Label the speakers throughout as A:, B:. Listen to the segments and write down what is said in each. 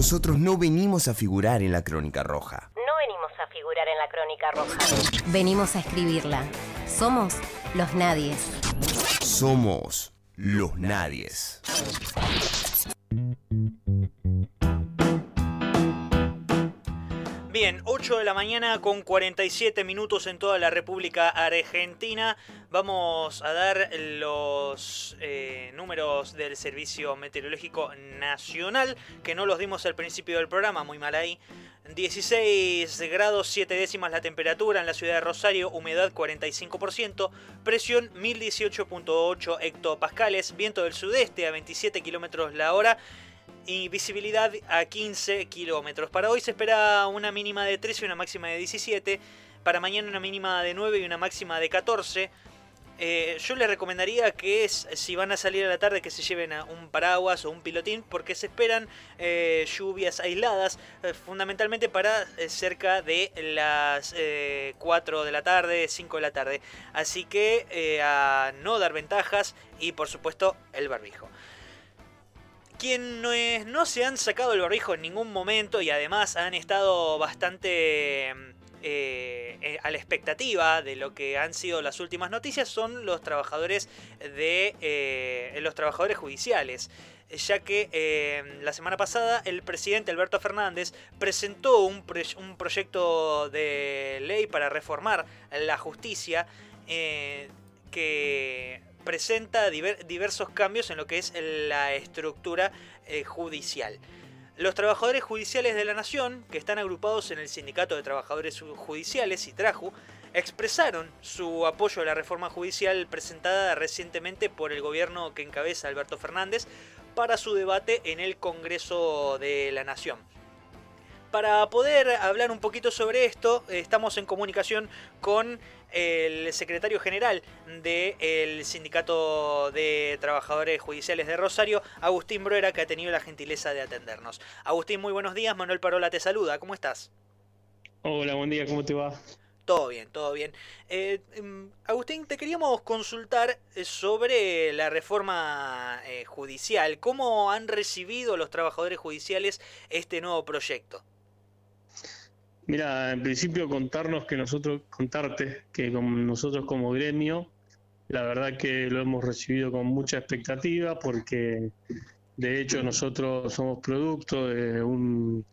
A: Nosotros no venimos a figurar en la crónica roja.
B: No venimos a figurar en la crónica roja.
C: Venimos a escribirla. Somos los nadies.
A: Somos los nadies.
D: 8 de la mañana con 47 minutos en toda la República Argentina. Vamos a dar los eh, números del Servicio Meteorológico Nacional, que no los dimos al principio del programa, muy mal ahí. 16 grados 7 décimas la temperatura en la ciudad de Rosario, humedad 45%, presión 1018.8 hectopascales, viento del sudeste a 27 kilómetros la hora y visibilidad a 15 kilómetros. Para hoy se espera una mínima de 13 y una máxima de 17. Para mañana una mínima de 9 y una máxima de 14. Eh, yo les recomendaría que es, si van a salir a la tarde que se lleven a un paraguas o un pilotín porque se esperan eh, lluvias aisladas eh, fundamentalmente para cerca de las 4 de la tarde, 5 de la tarde. Así que a no dar ventajas y por supuesto el barbijo. Quienes no se han sacado el barbijo en ningún momento y además han estado bastante eh, eh, a la expectativa de lo que han sido las últimas noticias son los trabajadores de eh, los trabajadores judiciales ya que la semana pasada el presidente Alberto Fernández presentó un proyecto de ley para reformar la justicia que presenta diversos cambios en lo que es la estructura eh, judicial. Los trabajadores judiciales de la Nación, que están agrupados en el Sindicato de Trabajadores Judiciales, ITRAJU, expresaron su apoyo a la reforma judicial presentada recientemente por el gobierno que encabeza Alberto Fernández para su debate en el Congreso de la Nación. Para poder hablar un poquito sobre esto, estamos en comunicación con el secretario general del Sindicato de Trabajadores Judiciales de Rosario, Agustín Bruera, que ha tenido la gentileza de atendernos. Agustín, muy buenos días. Manuel Parola te saluda. ¿Cómo estás?
E: Hola, buen día. ¿Cómo te va?
D: Todo bien, todo bien. Eh, em, Agustín, te queríamos consultar eh, sobre la reforma eh, judicial. ¿Cómo han recibido los trabajadores judiciales este nuevo proyecto?
E: Mira, en principio contarnos que nosotros, contarte que nosotros como gremio, la verdad que lo hemos recibido con mucha expectativa porque de hecho nosotros somos producto de un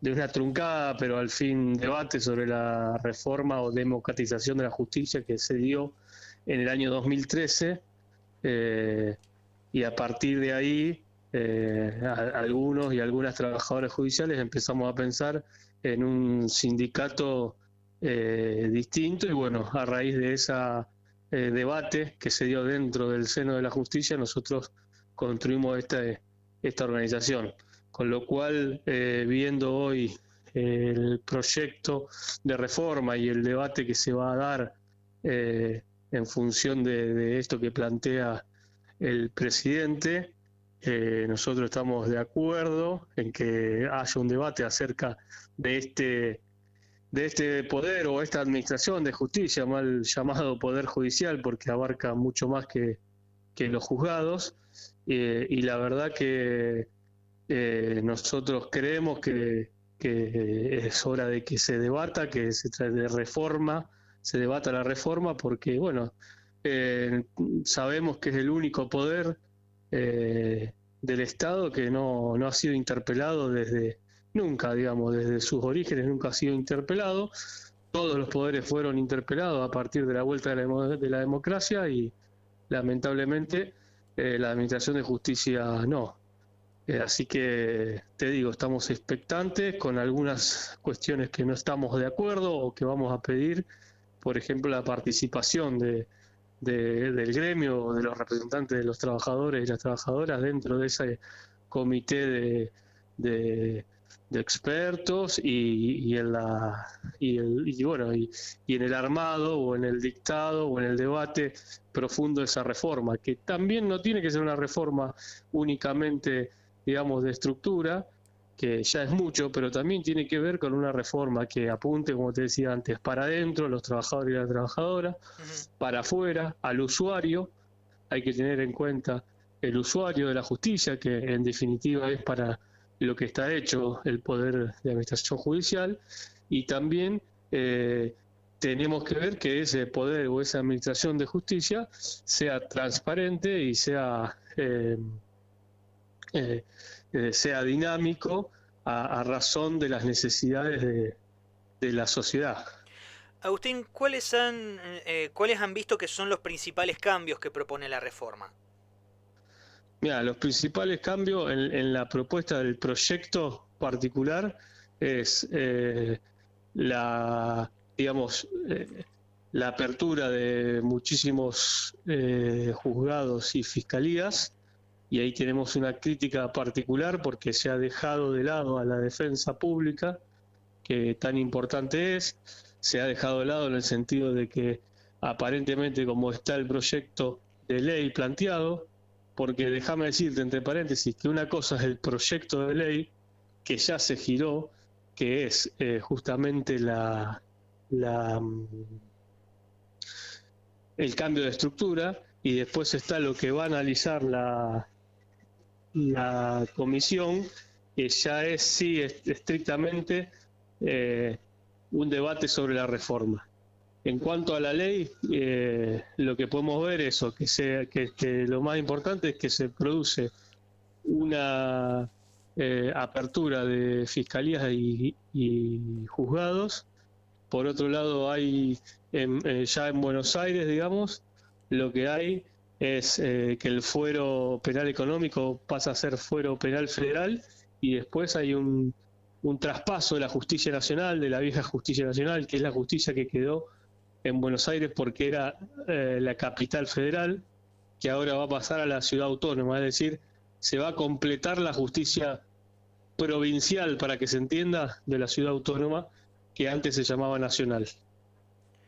E: de una truncada, pero al fin debate sobre la reforma o democratización de la justicia que se dio en el año 2013 eh, y a partir de ahí eh, algunos y algunas trabajadoras judiciales empezamos a pensar en un sindicato eh, distinto y bueno, a raíz de ese eh, debate que se dio dentro del seno de la justicia, nosotros construimos esta, esta organización. Con lo cual, eh, viendo hoy el proyecto de reforma y el debate que se va a dar en función de esto que plantea el presidente, eh, nosotros estamos de acuerdo en que haya un debate acerca de este de este poder o esta administración de justicia, mal llamado poder judicial, porque abarca mucho más que, los juzgados. Eh, y la verdad que eh, nosotros creemos que, que, es hora de que se debata, que se de reforma, se debata la reforma, porque bueno, sabemos que es el único poder eh, del Estado que no, no ha sido interpelado desde nunca, digamos, desde sus orígenes nunca ha sido interpelado. Todos los poderes fueron interpelados a partir de la vuelta de la, de la democracia y lamentablemente eh, la Administración de Justicia no. Eh, así que te digo, estamos expectantes con algunas cuestiones que no estamos de acuerdo o que vamos a pedir, por ejemplo, la participación de, del gremio, de los representantes de los trabajadores y las trabajadoras dentro de ese comité de, de, expertos y, en la y, el, y bueno y, en el armado o en el dictado o en el debate profundo de esa reforma que también no tiene que ser una reforma únicamente digamos de estructura que ya es mucho, pero también tiene que ver con una reforma que apunte, como te decía antes, para adentro, los trabajadores y las trabajadoras, para afuera, al usuario. Hay que tener en cuenta el usuario de la justicia, que en definitiva es para lo que está hecho el Poder de Administración Judicial y también eh, tenemos que ver que ese poder o esa administración de justicia sea transparente y sea, eh, eh, sea dinámico a, razón de las necesidades de, de la sociedad.
D: Agustín, ¿cuáles han, ¿cuáles han visto que son los principales cambios que propone la reforma?
E: Mira, los principales cambios en, la propuesta del proyecto particular es eh, la, digamos, eh, la apertura de muchísimos eh, juzgados y fiscalías, y ahí tenemos una crítica particular porque se ha dejado de lado a la defensa pública, que tan importante es, se ha dejado de lado en el sentido de que aparentemente como está el proyecto de ley planteado, porque déjame decirte entre paréntesis que una cosa es el proyecto de ley que ya se giró, que es eh, justamente la, la mm, el cambio de estructura, y después está lo que va a analizar la, la comisión, que ya es sí estrictamente eh, un debate sobre la reforma. En cuanto a la ley, eh, lo que podemos ver es que, sea, que, lo más importante es que se produce una eh, apertura de fiscalías y, juzgados. Por otro lado, hay eh, ya en Buenos Aires, digamos, lo que hay es que el fuero penal económico pasa a ser fuero penal federal y después hay un, un traspaso de la justicia nacional, de la vieja justicia nacional, que es la justicia que quedó en Buenos Aires porque era eh, la capital federal, que ahora va a pasar a la ciudad autónoma, es decir, se va a completar la justicia provincial, para que se entienda, de la ciudad autónoma, que antes se llamaba nacional.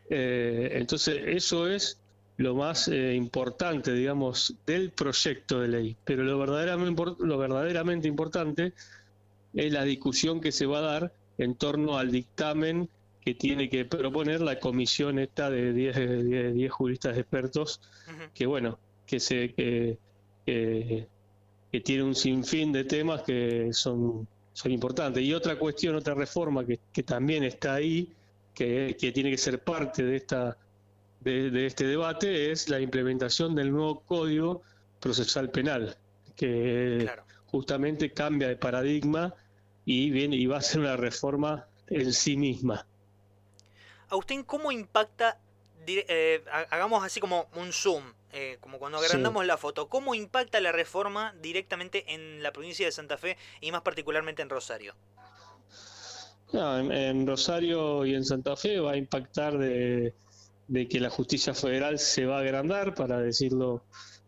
E: Eh, entonces, eso es lo más eh, importante, digamos, del proyecto de ley. Pero lo verdaderamente, lo verdaderamente importante es la discusión que se va a dar en torno al dictamen que tiene que proponer la comisión esta de 10 10 juristas expertos, que bueno, que se que, que, tiene un sinfín de temas que son, son importantes. Y otra cuestión, otra reforma que, que también está ahí, que, que, tiene que ser parte de esta de, este debate, es la implementación del nuevo Código Procesal Penal, que justamente cambia de paradigma y viene y va a ser una reforma en sí misma.
D: Agustín, ¿cómo impacta, eh, hagamos así como un zoom, eh, como cuando agrandamos la foto, ¿cómo impacta la reforma directamente en la provincia de Santa Fe y más particularmente en Rosario?
E: en, Rosario y en Santa Fe va a impactar de, que la justicia federal se va a agrandar, para decirlo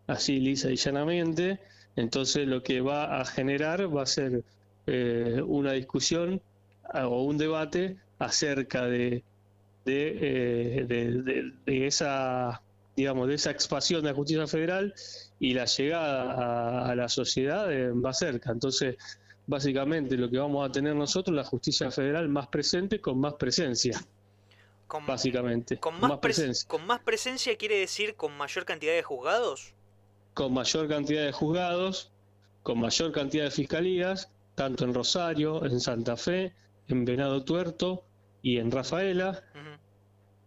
E: así lisa y llanamente. Entonces lo que va a generar va a ser eh, una discusión o un debate acerca de eh, de, de, esa digamos de esa expansión de la justicia federal y la llegada a, la sociedad eh, va cerca entonces básicamente lo que vamos a tener nosotros la justicia federal más presente con más presencia básicamente
D: con más, presencia con más presencia quiere decir con mayor cantidad de juzgados
E: con mayor cantidad de juzgados con mayor cantidad de fiscalías tanto en Rosario en Santa Fe en Venado Tuerto y en Rafaela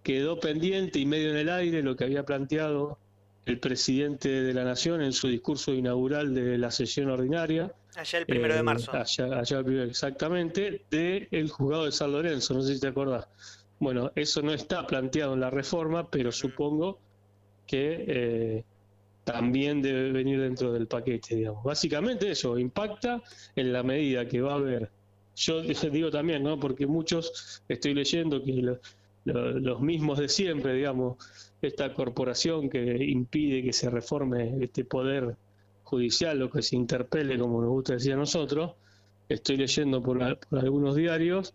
E: quedó pendiente y medio en el aire lo que había planteado el presidente de la Nación en su discurso inaugural de la sesión ordinaria.
D: Allá el primero de eh, marzo.
E: Allá, allá exactamente, del el juzgado de San Lorenzo, no sé si te acordás. Bueno, eso no está planteado en la reforma, pero supongo que eh, también debe venir dentro del paquete, digamos. Básicamente eso, impacta en la medida que va a haber. Yo digo también, ¿no? Porque muchos, estoy leyendo que los mismos de siempre, digamos, esta corporación que impide que se reforme este poder judicial o que se interpele, como nos gusta decir a nosotros, estoy leyendo por, algunos diarios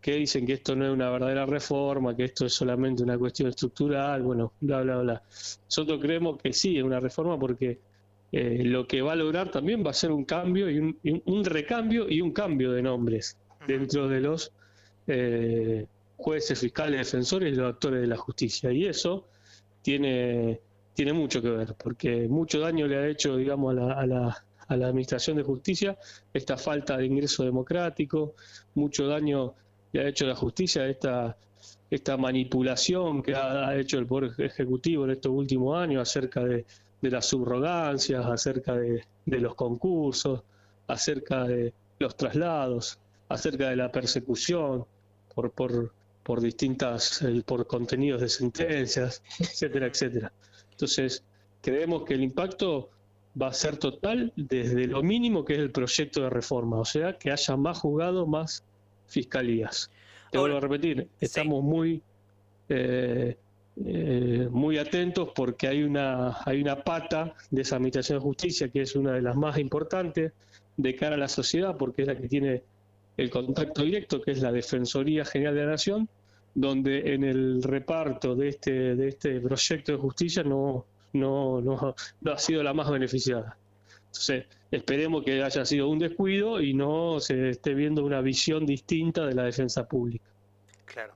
E: que dicen que esto no es una verdadera reforma, que esto es solamente una cuestión estructural, bueno, bla, bla, bla. Nosotros creemos que sí, es una reforma porque eh, lo que va a lograr también va a ser un cambio y un, un recambio y un cambio de nombres dentro de los eh, jueces, fiscales, defensores y los actores de la justicia. Y eso tiene, tiene mucho que ver, porque mucho daño le ha hecho, digamos, a la, a la, a la Administración de Justicia esta falta de ingreso democrático, mucho daño le ha hecho la justicia esta, esta manipulación que ha hecho el Poder Ejecutivo en estos últimos años acerca de, las subrogancias, acerca de, los concursos, acerca de los traslados, acerca de la persecución por, por, por distintas, por contenidos de sentencias, etcétera, etcétera. Entonces, creemos que el impacto va a ser total desde lo mínimo que es el proyecto de reforma, o sea, que haya más juzgados, más fiscalías. Te vuelvo a repetir, estamos muy eh, eh, muy atentos porque hay una hay una pata de esa administración de justicia que es una de las más importantes de cara a la sociedad porque es la que tiene el contacto directo, que es la Defensoría General de la Nación, donde en el reparto de este de este proyecto de justicia no no, no, no ha sido la más beneficiada. Entonces, esperemos que haya sido un descuido y no se esté viendo una visión distinta de la defensa pública.
D: Claro.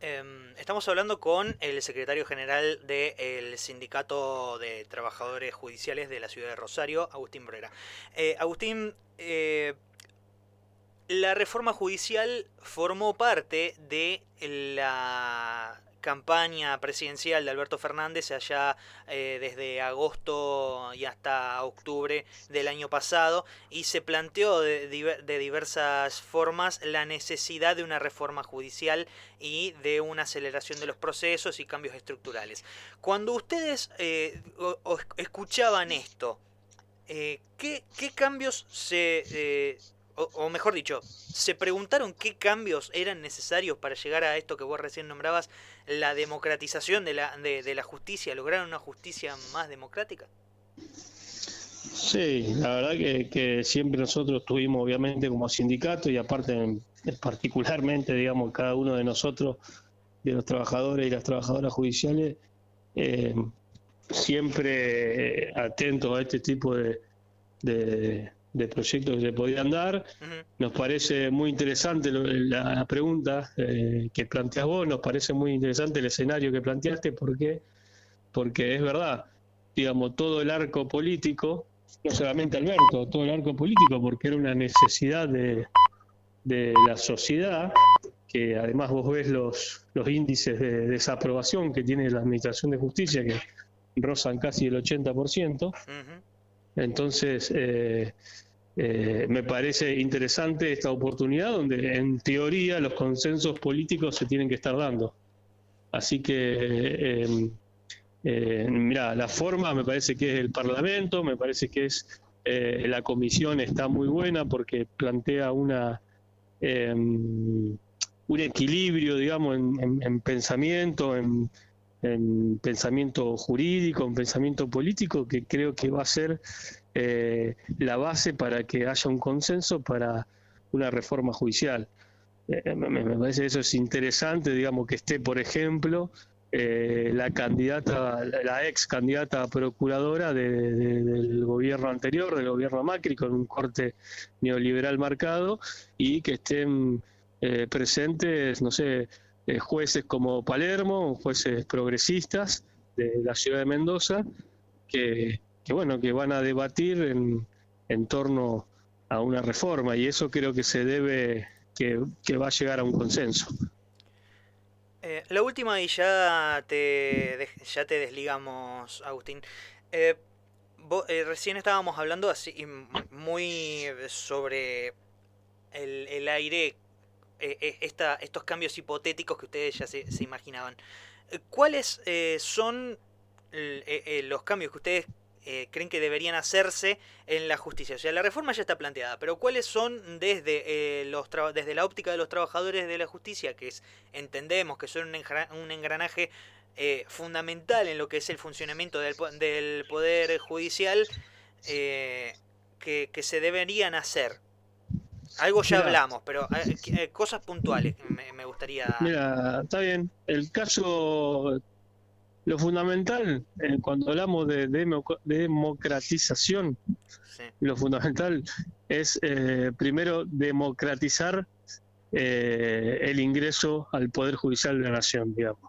D: Em, estamos hablando con el secretario general del Sindicato de Trabajadores Judiciales de la ciudad de Rosario, Agustín Brera. Eh, Agustín, eh, la reforma judicial formó parte de la campaña presidencial de Alberto Fernández allá eh, desde agosto y hasta octubre del año pasado y se planteó de, diversas formas la necesidad de una reforma judicial y de una aceleración de los procesos y cambios estructurales. Cuando ustedes eh, escuchaban esto, eh, ¿qué, ¿qué, cambios se o, mejor dicho, se preguntaron qué cambios eran necesarios para llegar a esto que vos recién nombrabas, la democratización de la, de, la justicia, lograr una justicia más democrática.
E: Sí, la verdad que, siempre nosotros tuvimos, obviamente, como sindicato y aparte, particularmente, digamos, cada uno de nosotros, de los trabajadores y las trabajadoras judiciales, eh, siempre atentos a este tipo de, de proyectos que se podían dar. Nos parece muy interesante la, pregunta eh, que planteas vos, nos parece muy interesante el escenario que planteaste, porque porque es verdad, digamos, todo el arco político, no solamente Alberto, todo el arco político, porque era una necesidad de, de la sociedad, que además vos ves los, los índices de desaprobación que tiene la Administración de Justicia, que rozan casi el 80%. Entonces, eh, eh, me parece interesante esta oportunidad donde en teoría los consensos políticos se tienen que estar dando. Así que, em, eh, mira, la forma me parece que es el Parlamento, me parece que es la comisión está muy buena porque plantea una em, un equilibrio, digamos, en pensamiento, en, en pensamiento jurídico, en pensamiento político, que creo que va a ser eh, la base para que haya un consenso para una reforma judicial. Eh, me, parece que eso es interesante, digamos, que esté, por ejemplo, eh, la candidata, la ex candidata procuradora del gobierno anterior, del gobierno Macri, con un corte neoliberal marcado, y que estén presentes, no sé, eh, jueces como Palermo, jueces progresistas de la ciudad de Mendoza, que, bueno, que van a debatir en, en, torno a una reforma y eso creo que se debe, que, va a llegar a un consenso.
D: Eh, la última y ya te, ya te desligamos, Agustín. Eh, recién estábamos hablando así muy sobre el, el aire eh, eh, esta, estos cambios hipotéticos que ustedes ya se, imaginaban. Eh, ¿Cuáles son los cambios que ustedes creen que deberían hacerse en la justicia? O sea, la reforma ya está planteada, pero ¿cuáles son desde, los desde la óptica de los trabajadores de la justicia, que entendemos que son un engranaje fundamental en lo que es el funcionamiento del, Poder Judicial, que se deberían hacer? Algo ya hablamos, pero eh, eh, cosas puntuales me, gustaría.
E: Mira, está bien. El caso, lo fundamental, eh, cuando hablamos de, democratización, lo fundamental es primero democratizar el ingreso al Poder Judicial de la Nación, digamos.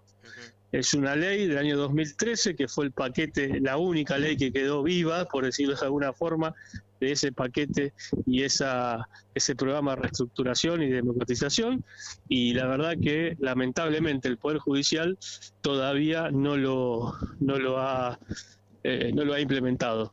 E: Es una ley del año 2013 que fue el paquete, la única ley que quedó viva, por decirlo de alguna forma, de ese paquete y esa, ese programa de reestructuración y democratización. Y la verdad que lamentablemente el Poder Judicial todavía no lo, no lo, ha, eh, no lo ha implementado.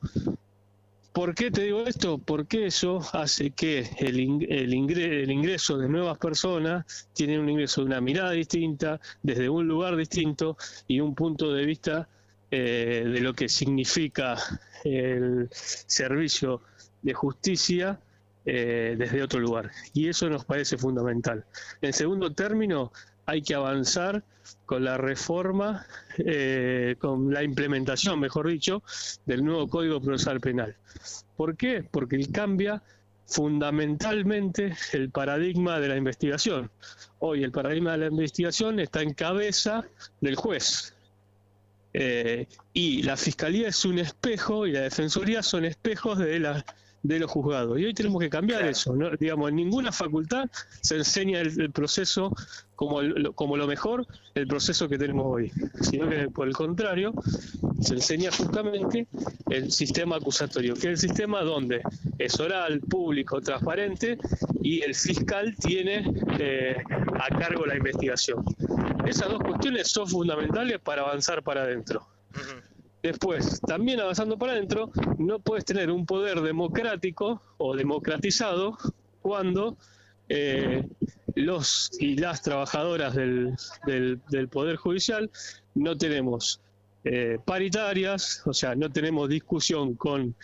E: ¿Por qué te digo esto? Porque eso hace que el, ingreso de nuevas personas tiene un ingreso de una mirada distinta, desde un lugar distinto y un punto de vista eh, de lo que significa el servicio de justicia eh, desde otro lugar. Y eso nos parece fundamental. En segundo término, hay que avanzar con la reforma, eh, con la implementación, mejor dicho, del nuevo Código Procesal Penal. ¿Por qué? Porque él cambia fundamentalmente el paradigma de la investigación. Hoy el paradigma de la investigación está en cabeza del juez. Eh, y la fiscalía es un espejo y la defensoría son espejos de la de los juzgados. Y hoy tenemos que cambiar eso. ¿no? Digamos, en ninguna facultad se enseña el, proceso como, como lo mejor, el proceso que tenemos hoy, sino que por el contrario, se enseña justamente el sistema acusatorio, que es el sistema donde es oral, público, transparente y el fiscal tiene eh, a cargo la investigación. Esas dos cuestiones son fundamentales para avanzar para adentro. Después, también avanzando para adentro, no puedes tener un poder democrático o democratizado cuando eh, los y las trabajadoras del, del, Poder Judicial no tenemos eh, paritarias, o sea, no tenemos discusión con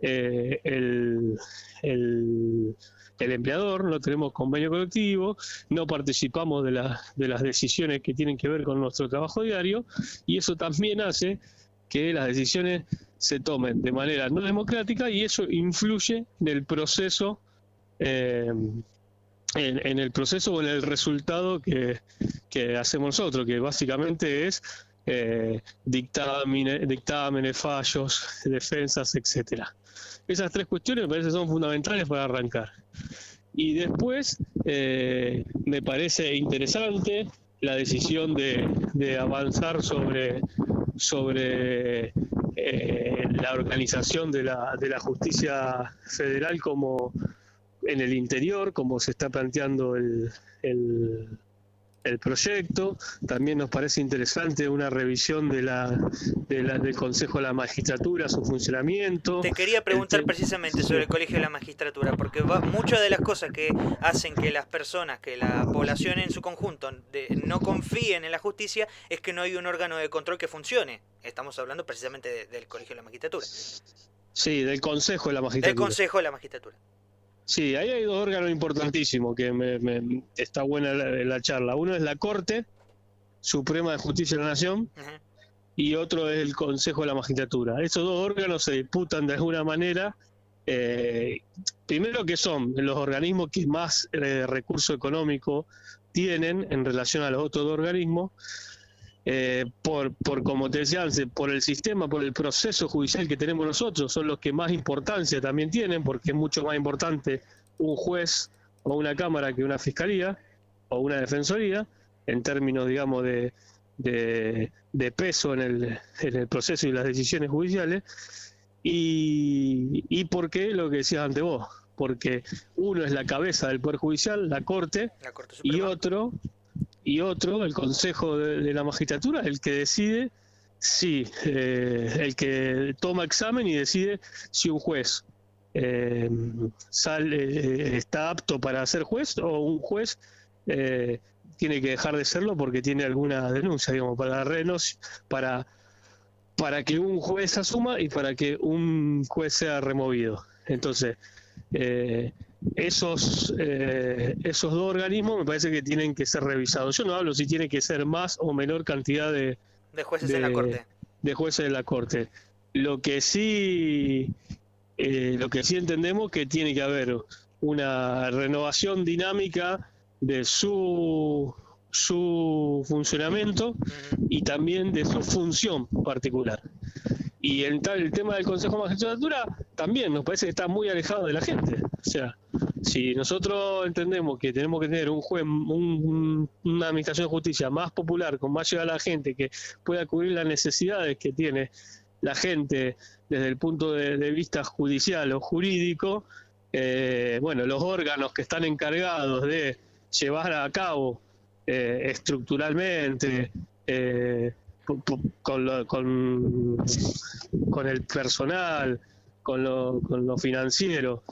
E: eh, el, el, empleador, no tenemos convenio colectivo, no participamos de, la, de las decisiones que tienen que ver con nuestro trabajo diario y eso también hace que las decisiones se tomen de manera no democrática y eso influye en el proceso eh, en, el proceso o en el resultado que, hacemos nosotros, que básicamente es eh, dictámenes, fallos, defensas, etcétera. Esas tres cuestiones me parece son fundamentales para arrancar. Y después eh, me parece interesante la decisión de, de avanzar sobre sobre eh, la organización de la, de la justicia federal como en el interior, como se está planteando el, el, el proyecto. También nos parece interesante una revisión de la, del Consejo de la Magistratura, su funcionamiento.
D: Te quería preguntar precisamente sobre el Colegio de la Magistratura, porque va, muchas de las cosas que hacen que las personas, que la población en su conjunto no confíen en la justicia es que no hay un órgano de control que funcione. Estamos hablando precisamente del Colegio de la Magistratura.
E: Sí, del Consejo de la Magistratura.
D: Del Consejo de la Magistratura.
E: Sí, ahí hay dos órganos importantísimos que me, está buena la, charla. Uno es la Corte Suprema de Justicia de la Nación y otro es el Consejo de la Magistratura. Esos dos órganos se disputan de alguna manera. Eh, primero que son los organismos que más eh, recurso económico tienen en relación a los otros dos organismos eh, por, por, como te decía antes, por el sistema, por el proceso judicial que tenemos nosotros, son los que más importancia también tienen, porque es mucho más importante un juez o una cámara que una fiscalía o una defensoría, en términos, digamos, de, de, peso en el, en el proceso y las decisiones judiciales. Y, y porque lo que decías ante vos, porque uno es la cabeza del Poder Judicial, la Corte, y otro y otro, el Consejo de, la Magistratura, el que decide si, eh, el que toma examen y decide si un juez eh, sale, eh, está apto para ser juez o un juez tiene que dejar de serlo porque tiene alguna denuncia, digamos, para renos, para para que un juez asuma y para que un juez sea removido. Entonces, eh, esos, eh, esos dos organismos me parece que tienen que ser revisados. Yo no hablo si tiene que ser más o menor cantidad de,
D: de jueces de, la Corte.
E: De jueces de la Corte. Lo que sí, eh, lo que sí entendemos que tiene que haber una renovación dinámica de su su funcionamiento y también de su función particular. Y el, el tema del Consejo de Magistratura también nos parece que está muy alejado de la gente. O sea, si nosotros entendemos que tenemos que tener un juez, una administración de justicia más popular, con más llegada a la gente, que pueda cubrir las necesidades que tiene la gente desde el punto de, vista judicial o jurídico, eh, bueno, los órganos que están encargados de llevar a cabo eh, estructuralmente eh, con, con, el personal, con lo, con lo financiero,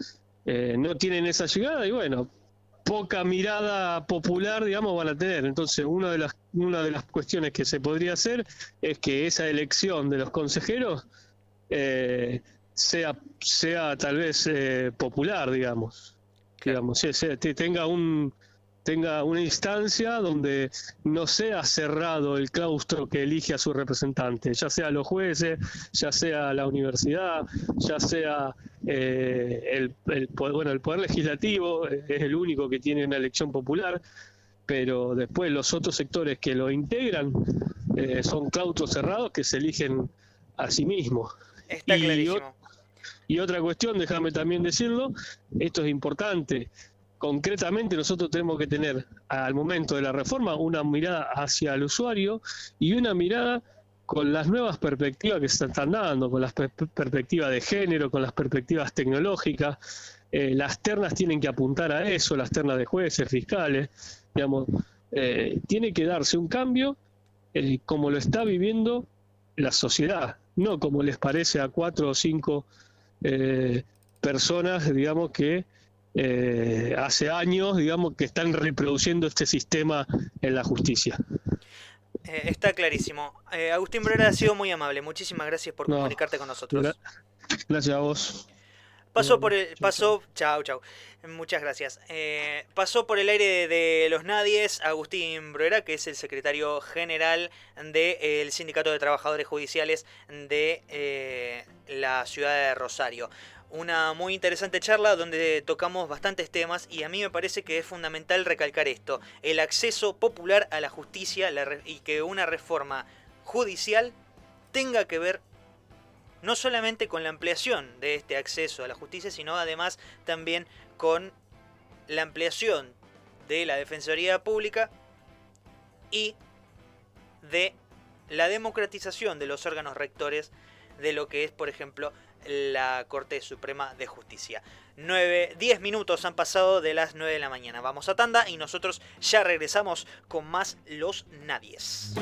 E: no tienen esa llegada y bueno, poca mirada popular, digamos, van a tener. Entonces, una de las una de las cuestiones que se podría hacer es que esa elección de los consejeros eh, sea sea tal vez eh, popular, digamos, digamos, tenga un tenga una instancia donde no sea cerrado el claustro que elige a su representante, ya sea los jueces, ya sea la universidad, ya sea eh, el, el, bueno, el poder legislativo, es el único que tiene una elección popular, pero después los otros sectores que lo integran eh, son claustros cerrados que se eligen a sí mismos.
D: Está clarísimo.
E: Y otra cuestión, déjame también decirlo, esto es importante, concretamente nosotros tenemos que tener al momento de la reforma una mirada hacia el usuario y una mirada con las nuevas perspectivas que se están dando, con las perspectivas de género, con las perspectivas tecnológicas. Eh, las ternas tienen que apuntar a eso, las ternas de jueces, fiscales, digamos, eh, tiene que darse un cambio eh, como lo está viviendo la sociedad, no como les parece a cuatro o cinco personas, digamos, que eh, hace años, digamos, que están reproduciendo este sistema en la justicia.
D: Eh, está clarísimo. Eh, Agustín Brera ha sido muy amable. Muchísimas gracias por comunicarte con nosotros.
E: Gracias a vos.
D: Pasó por el. Pasó. Chao, chao. Muchas gracias. pasó por el aire de los nadies Agustín Bruera, que es el secretario general del Sindicato de Trabajadores Judiciales de la ciudad de Rosario una muy interesante charla donde tocamos bastantes temas y a mí me parece que es fundamental recalcar esto, el acceso popular a la justicia y que una reforma judicial tenga que ver no solamente con la ampliación de este acceso a la justicia, sino además también con la ampliación de la Defensoría Pública y de la democratización de los órganos rectores de lo que es, por ejemplo, la Corte Suprema de Justicia. 9, 10 minutos han pasado de las 9 de la mañana. Vamos a tanda y nosotros ya regresamos con más Los Nadies.